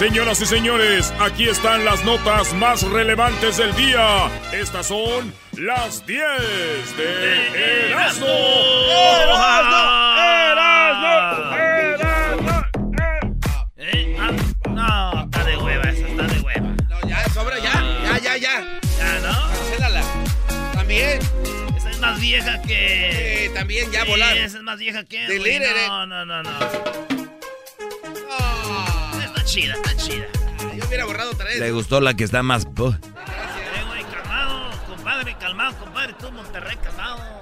Señoras y señores, aquí están las notas más relevantes del día. Estas son las 10 de Erasmo. ¡Erasmo! ¡Erasmo! Eh, ah, no, está de hueva esa, está de hueva. No, ya, sobra, ya, ya, ya, ya. Ya, ¿no? Cancélala. También. Esa es más vieja que... Eh, también, ya Sí, volar. Esa es más vieja que... Delírere. No, no, no, no. Chida, está chida. yo hubiera borrado otra vez. Le gustó la que está más... pu- Eh, güey, calmado, compadre, calmado, compadre, tú, Monterrey, calmado.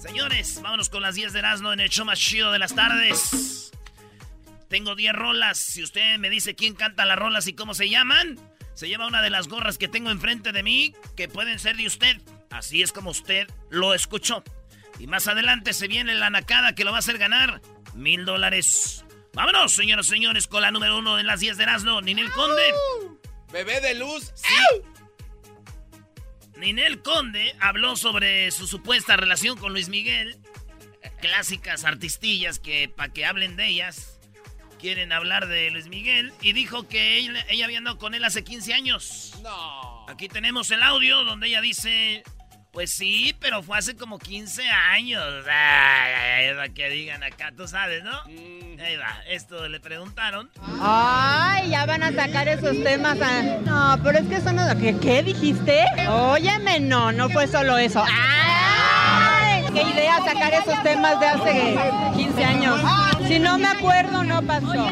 Señores, vámonos con las 10 de Erasmo en el show más chido de las tardes. Tengo 10 rolas. Si usted me dice quién canta las rolas y cómo se llaman, se lleva una de las gorras que tengo enfrente de mí, que pueden ser de usted. Así es como usted lo escuchó. Y más adelante se viene la nacada que lo va a hacer ganar mil dólares. Vámonos, señoras y señores, con la número uno de las 10 de Erasmo, Ninel Conde. Bebé de luz. Ninel Conde habló sobre su supuesta relación con Luis Miguel. Clásicas artistillas que, para que hablen de ellas, quieren hablar de Luis Miguel. Y dijo que ella, ella había andado con él hace 15 años. No. Aquí tenemos el audio donde ella dice: Pues sí, pero fue hace como 15 años. Ay, ay, ay, para que digan acá, tú sabes, ¿no? Ahí va, esto le preguntaron. Ay, ya van a sacar esos temas. a- No, pero es que eso no... ¿Qué, qué dijiste? Óyeme, no, no fue solo eso. ¡Ay! ¡Qué idea sacar esos temas de hace 15 años! Si no me acuerdo, no pasó.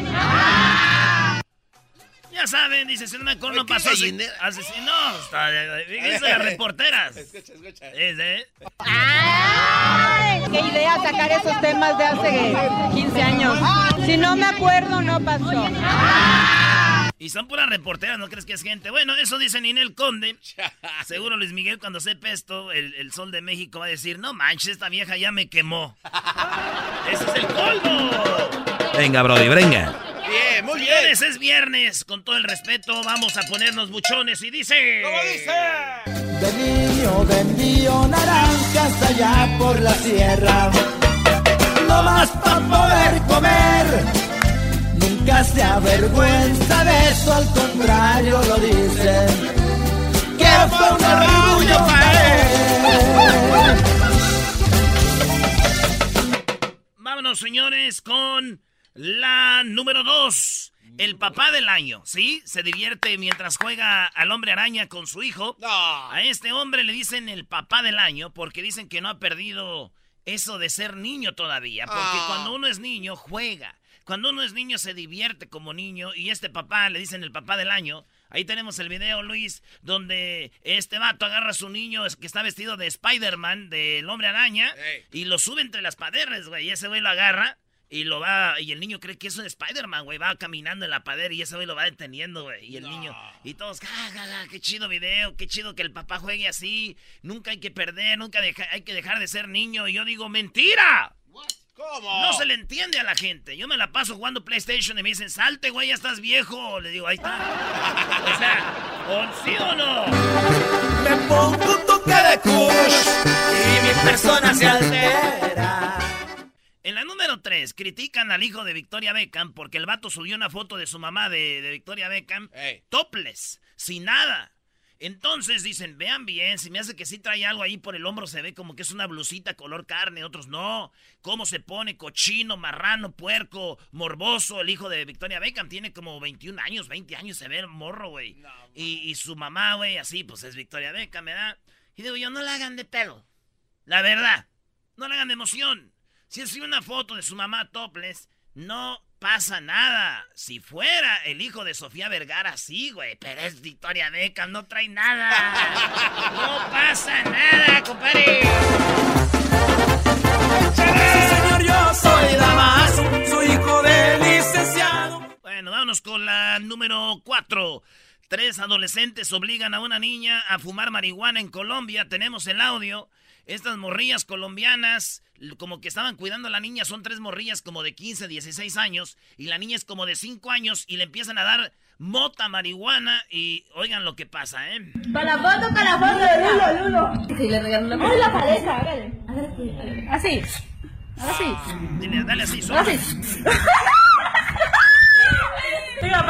Ya saben, dice, si no me acuerdo, no Ay, qué pasó así. gallinera. Así, sí, no, está, fíjense las reporteras. Escucha, escucha. Es, ¿eh? ¡Ay! ¡Qué idea sacar esos temas de hace 15 años! Si no me acuerdo, no pasó. Y son puras reporteras, ¿no crees que es gente? Bueno, eso dice Ninel Conde. Seguro Luis Miguel cuando sepa esto, el, el Sol de México va a decir, no manches, esta vieja ya me quemó. ¡Ese es el colmo! Venga, Brody, venga. Bien, muy bien. Señores, es viernes, con todo el respeto, vamos a ponernos buchones y dice... ¿Cómo dice? De niño vendío naranjas allá por la sierra. No más para poder comer. Nunca se avergüenza de eso, al contrario lo dice. Que fue un orgullo para él. Vámonos, señores, con la número dos. El papá del año, ¿sí? Se divierte mientras juega al hombre araña con su hijo. No. A este hombre le dicen el papá del año porque dicen que no ha perdido eso de ser niño todavía. Porque Ah. cuando uno es niño, juega. Cuando uno es niño, se divierte como niño. Y este papá le dicen el papá del año. Ahí tenemos el video, Luis, donde este vato agarra a su niño que está vestido de Spider-Man, del hombre araña, y lo sube entre las paredes, güey. Y ese güey lo agarra y lo va. Y el niño cree que es Spider-Man, güey. Va caminando en la pared y ese güey lo va deteniendo, güey. Y el niño. Y todos, ja, ja, ja, qué chido video, qué chido que el papá juegue así. Nunca hay que perder, nunca deja- hay que dejar de ser niño. Y yo digo, ¡mentira! ¿Cómo? No se le entiende a la gente. Yo me la paso jugando PlayStation y me dicen, salte, güey, ya estás viejo. Le digo, ahí está. o sea, ¿o sí o no? Me pongo un toque de kush y mi persona se la número 3, critican al hijo de Victoria Beckham porque el vato subió una foto de su mamá de, de Victoria Beckham Ey. topless, sin nada. Entonces dicen, vean bien, si me hace que sí trae algo ahí por el hombro, se ve como que es una blusita color carne, otros no. ¿Cómo se pone? Cochino, marrano, puerco, morboso. El hijo de Victoria Beckham tiene como 21 años, 20 años, se ve el morro, güey. y, y su mamá, güey, así, pues es Victoria Beckham, ¿verdad? Y digo yo, no la hagan de pelo. La verdad, no le hagan de emoción. Si es una foto de su mamá topless, no pasa nada. Si fuera el hijo de Sofía Vergara, sí, güey. Pero es Victoria Beckham, no trae nada. No pasa nada, compadre. Sí, señor, yo soy Damaso, soy hijo de licenciado. Bueno, vámonos con la número 4. Tres adolescentes obligan a una niña a fumar marihuana en Colombia. Tenemos el audio. Estas morrillas colombianas, como que estaban cuidando a la niña, son tres morrillas como de 15, 16 años, y la niña es como de 5 años, y le empiezan a dar mota marihuana, y oigan lo que pasa, ¿eh? Para la foto, para la foto de Lulo, Lulo. Sí, le regaló la Ay, la pareja, hágale. Hágale así. Así. Dile, dale así, sopla. Así.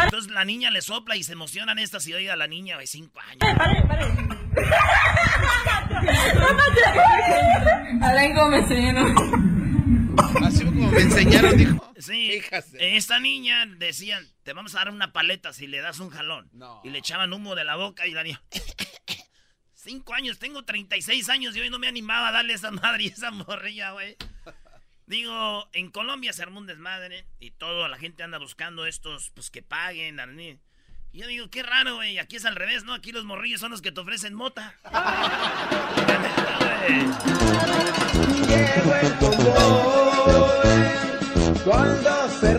Entonces la niña le sopla y se emocionan estas y oiga la niña de 5 años. Pare, pare. Alain Gómez, señor. Así como me enseñaron, dijo. Sí, Fíjate. esta niña decían, te vamos a dar una paleta si le das un jalón. No. Y le echaban humo de la boca y la niña... Cinco años, tengo 36 años y hoy no me animaba a darle esa madre y esa morrilla, güey. Digo, en Colombia se armó un desmadre y toda la gente anda buscando estos, pues que paguen. Y yo digo, qué raro, güey, aquí es al revés, ¿no? Aquí los morrillos son los que te ofrecen mota. Cuando se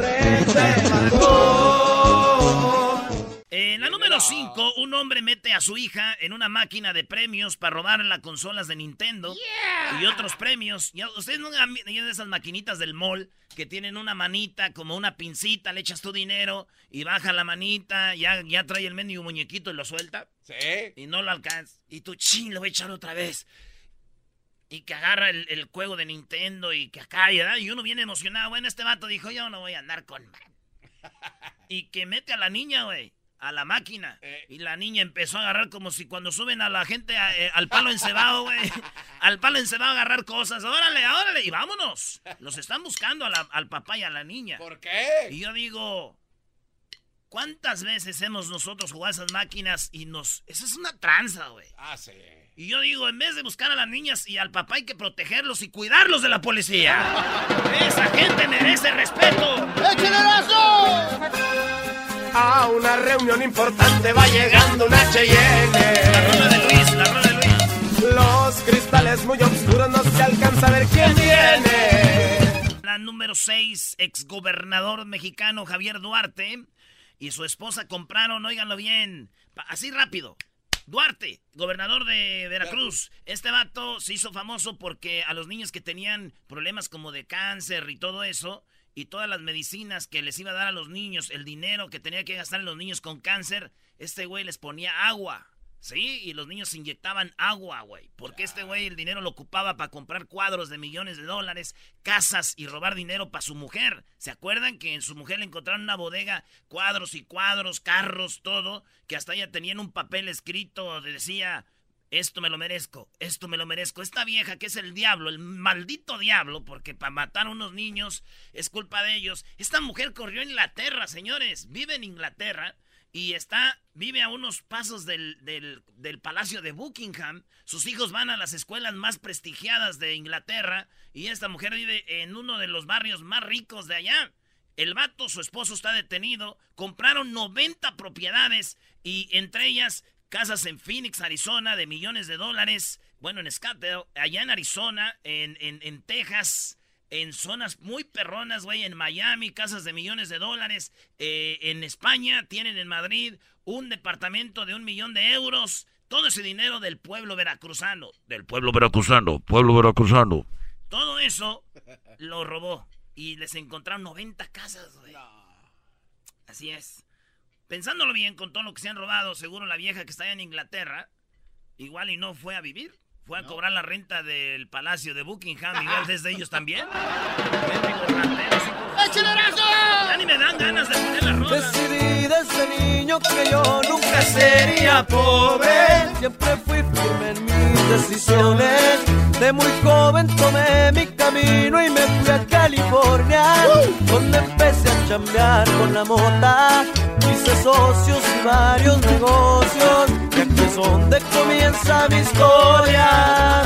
número 5, un hombre mete a su hija en una máquina de premios para robar las consolas de Nintendo y otros premios. Ya, Ustedes no han de esas maquinitas del mall que tienen una manita como una pincita, le echas tu dinero y baja la manita, ya, ya trae el mendigo muñequito y lo suelta Sí. y no lo alcanza. Y tú, ching, lo voy a echar otra vez. Y que agarra el, el juego de Nintendo y que acá, ¿verdad? Y uno viene emocionado. Bueno, este vato dijo, yo no voy a andar con... man". Y que mete a la niña, güey, a la máquina. Eh. Y la niña empezó a agarrar como si cuando suben a la gente a- eh, al palo encebado, güey. al palo encebado a agarrar cosas. Órale, órale, y vámonos. Los están buscando a la- al papá y a la niña. ¿Por qué? Y yo digo, ¿cuántas veces hemos nosotros jugado esas máquinas y nos... Eso es una tranza, güey. Ah, sí. Y yo digo, en vez de buscar a las niñas y al papá hay que protegerlos y cuidarlos de la policía. Esa gente merece respeto. A una reunión importante va llegando un La H&M. rola de Luis, la rola de Luis. Los cristales muy oscuros no se alcanza a ver quién viene. La número 6, exgobernador mexicano Javier Duarte y su esposa compraron, óiganlo bien, así rápido. Duarte, gobernador de Veracruz. Este vato se hizo famoso porque a los niños que tenían problemas como de cáncer y todo eso, y todas las medicinas que les iba a dar a los niños, el dinero que tenía que gastar en los niños con cáncer, este güey les ponía agua. Sí, y los niños se inyectaban agua, güey. Porque este güey el dinero lo ocupaba para comprar cuadros de millones de dólares, casas y robar dinero para su mujer. ¿Se acuerdan que en su mujer le encontraron una bodega, cuadros y cuadros, carros, todo? Que hasta ella tenían un papel escrito donde decía, esto me lo merezco, esto me lo merezco. Esta vieja que es el diablo, el maldito diablo, porque para matar a unos niños es culpa de ellos. Esta mujer corrió a Inglaterra, señores, vive en Inglaterra y está, vive a unos pasos del, del, del Palacio de Buckingham. Sus hijos van a las escuelas más prestigiadas de Inglaterra y esta mujer vive en uno de los barrios más ricos de allá. El vato, su esposo está detenido, compraron 90 propiedades y entre ellas casas en Phoenix, Arizona, de millones de dólares. Bueno, en Scottsdale, allá en Arizona, en, en, en Texas, en zonas muy perronas, güey, en Miami, casas de millones de dólares. Eh, en España tienen en Madrid un departamento de un millón de euros. Todo ese dinero del pueblo veracruzano. Del pueblo veracruzano, pueblo veracruzano. Todo eso lo robó. Y les encontraron 90 casas, güey. Así es. Pensándolo bien con todo lo que se han robado, seguro la vieja que está allá en Inglaterra, igual y no fue a vivir. Fue a cobrar la renta del palacio de Buckingham, igual desde ellos también. ¡Échale Ya ni me dan ganas de poner la rola. Decidí desde niño niño que yo nunca sería pobre. Siempre fui firme en mis decisiones. De muy joven tomé mi camino y me fui a California, donde empecé a chambear con la mota. Hice socios y varios negocios, y aquí es donde comienza mi historia.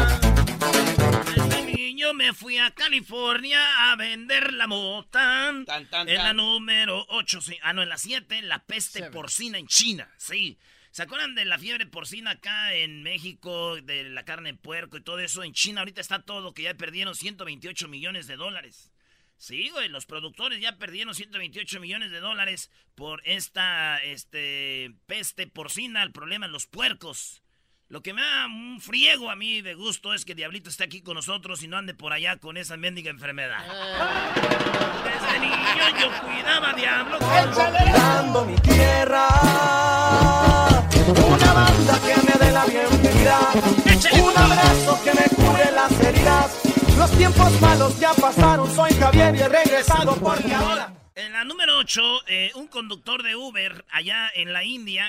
Desde niño me fui a California a vender la mota. Tan, tan, en la número 8, sí. Ah, no, en la 7, la peste Seven. porcina en China. Sí. ¿Se acuerdan de la fiebre porcina acá en México, de la carne de puerco y todo eso? En China ahorita está todo, que ya perdieron 128 millones de dólares. Sí, güey, los productores ya perdieron 128 millones de dólares por esta este, peste porcina, el problema en los puercos. Lo que me da un friego a mí de gusto es que Diablito esté aquí con nosotros y no ande por allá con esa mendiga enfermedad. Desde niño yo cuidaba a Diablo. Dando mi tierra. Una banda que me dé la bienvenida. Un abrazo que me cure las heridas. Los tiempos malos ya pasaron. Soy Javier y he regresado porque ahora. En la número 8, un conductor de Uber allá en la India,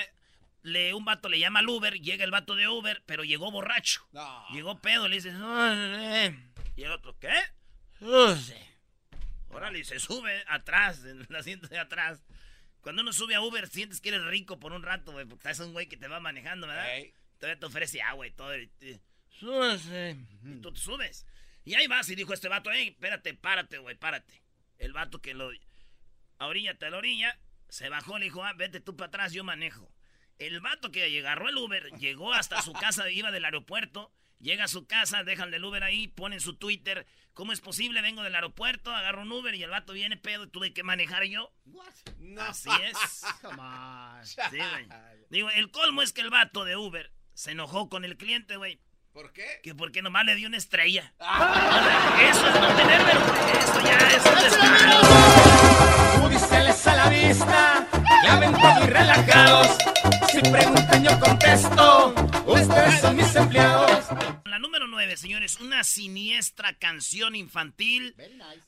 le, un vato le llama al Uber, llega el vato de Uber, pero llegó borracho. No. Llegó pedo, le dice, y el otro, ¿qué? Órale, se sube atrás, en el asiento de atrás. Cuando uno sube a Uber, sientes que eres rico por un rato, güey, porque es un güey que te va manejando, ¿verdad? Ey. Todavía te ofrece agua y todo. Y te, "Súbase". Y tú te subes. Y ahí vas y dijo este vato, hey, espérate, párate, güey, párate. El vato que lo... A orillate a la orilla, se bajó, le dijo, ah, vete tú para atrás, yo manejo. El vato que agarró el Uber, llegó hasta su casa, iba del aeropuerto, llega a su casa, dejan el Uber ahí, ponen su Twitter, ¿cómo es posible? Vengo del aeropuerto, agarro un Uber y el vato viene pedo y tuve que manejar yo. No. Así es. Sí, güey. Digo, el colmo es que el vato de Uber se enojó con el cliente, güey. ¿Por qué? Que porque nomás le dio una estrella. Eso es no tener vergüenza. Eso ya es un descaro. A la vista. Ven muy relajados. Si preguntan, yo contesto. Ustedes son mis empleados. La número 9, señores, una siniestra canción infantil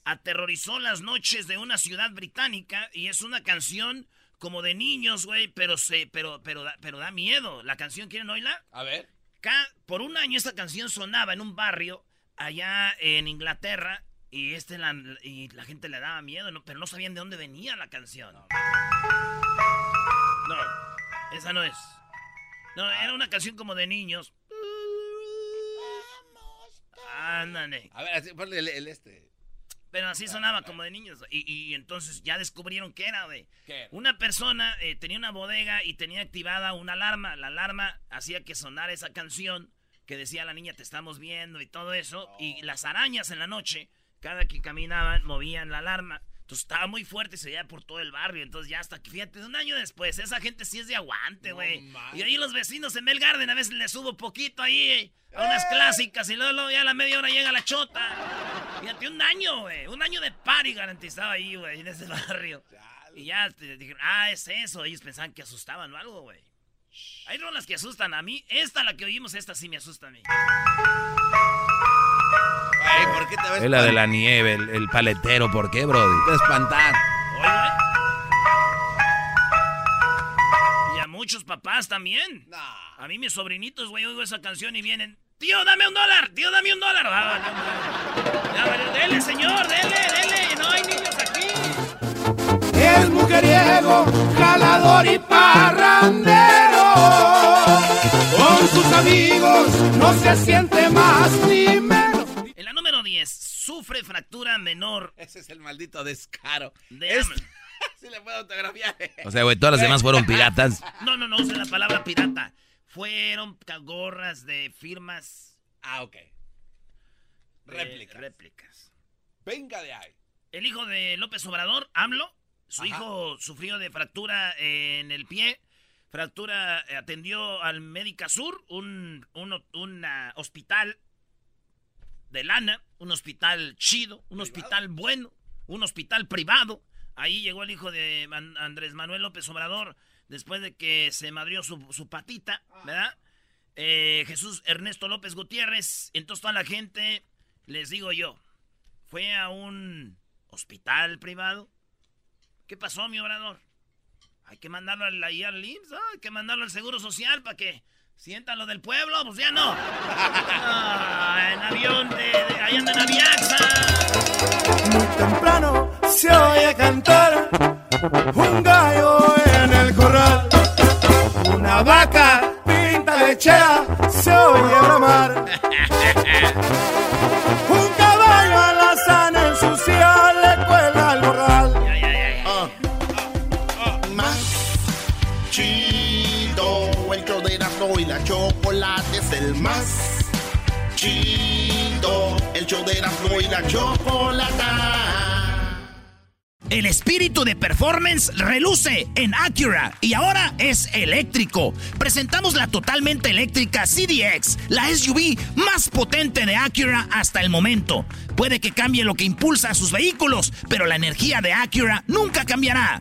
aterrorizó las noches de una ciudad británica y es una canción como de niños, güey, pero se pero pero da, pero da miedo. La canción quieren oírla? A ver. Ca- por un año esta canción sonaba en un barrio allá en Inglaterra y este la, y la gente le daba miedo, ¿no? pero no sabían de dónde venía la canción. No, esa no es. No, era una canción como de niños. Ándale. A ver, así, ponle el, el este. Pero así sonaba como de niños. Y, y entonces ya descubrieron que era, güey. ¿Qué? Una persona eh, tenía una bodega y tenía activada una alarma. La alarma hacía que sonara esa canción que decía la niña te estamos viendo y todo eso. Y las arañas en la noche, cada que caminaban, movían la alarma. Entonces estaba muy fuerte y se veía por todo el barrio. Entonces ya hasta que, fíjate, un año después, esa gente sí es de aguante, güey. y ahí los vecinos en Mel Garden a veces les subo poquito ahí eh, a unas clásicas y luego, luego ya a la media hora llega la chota. Fíjate, un año, güey. Un año de party garantizado ahí, güey, en ese barrio. Y ya te dijeron, ah, es eso. Ellos pensaban que asustaban o algo, güey. Hay rolas que asustan a mí. Esta, la que oímos, esta sí me asusta a mí. Ay, ¿por qué te ves Es la de la nieve, el, el paletero, ¿por qué, Brody? Te espantar. Oye, güey. Y a muchos papás también. No. A mí mis sobrinitos, güey, oigo esa canción y vienen. Tío, dame un dólar, tío, dame un dólar. Ah, no, dele, señor, dele, dele. No hay niños aquí. Es mujeriego, jalador y parrandero. Con sus amigos no se siente más ni sufre fractura menor. Ese es el maldito descaro. De Es-. Sí le puedo autografiar. O sea, güey, todas las demás fueron piratas. No, no, no use la palabra pirata. Fueron gorras de firmas. Ah, ok. eh, Réplicas. réplicas. Venga de ahí. El hijo de López Obrador, AMLO, su Ajá. hijo sufrió de fractura en el pie. Fractura, eh, atendió al Médica Sur, un, un, un, hospital de lana, un hospital chido, un hospital bueno, un hospital privado. Ahí llegó el hijo de Andrés Manuel López Obrador después de que se madrió su, su patita, ¿verdad? Eh, Jesús Ernesto López Gutiérrez. Entonces toda la gente, les digo yo, fue a un hospital privado. ¿Qué pasó, mi obrador? Hay que mandarlo al, ahí al IMSS, ¿no? Hay que mandarlo al Seguro Social para que sientan lo del pueblo. Pues ya no. Ah, en avión de, de allá andan en Aviaxa. Muy temprano se oye cantar un gallo en el corral. Una vaca pinta lechera se oye bramar. el más chido. El show de Erasmo y la chocolata. El espíritu de performance reluce en Acura y ahora es eléctrico. Presentamos la totalmente eléctrica CDX, la SUV más potente de Acura hasta el momento. Puede que cambie lo que impulsa a sus vehículos, pero la energía de Acura nunca cambiará.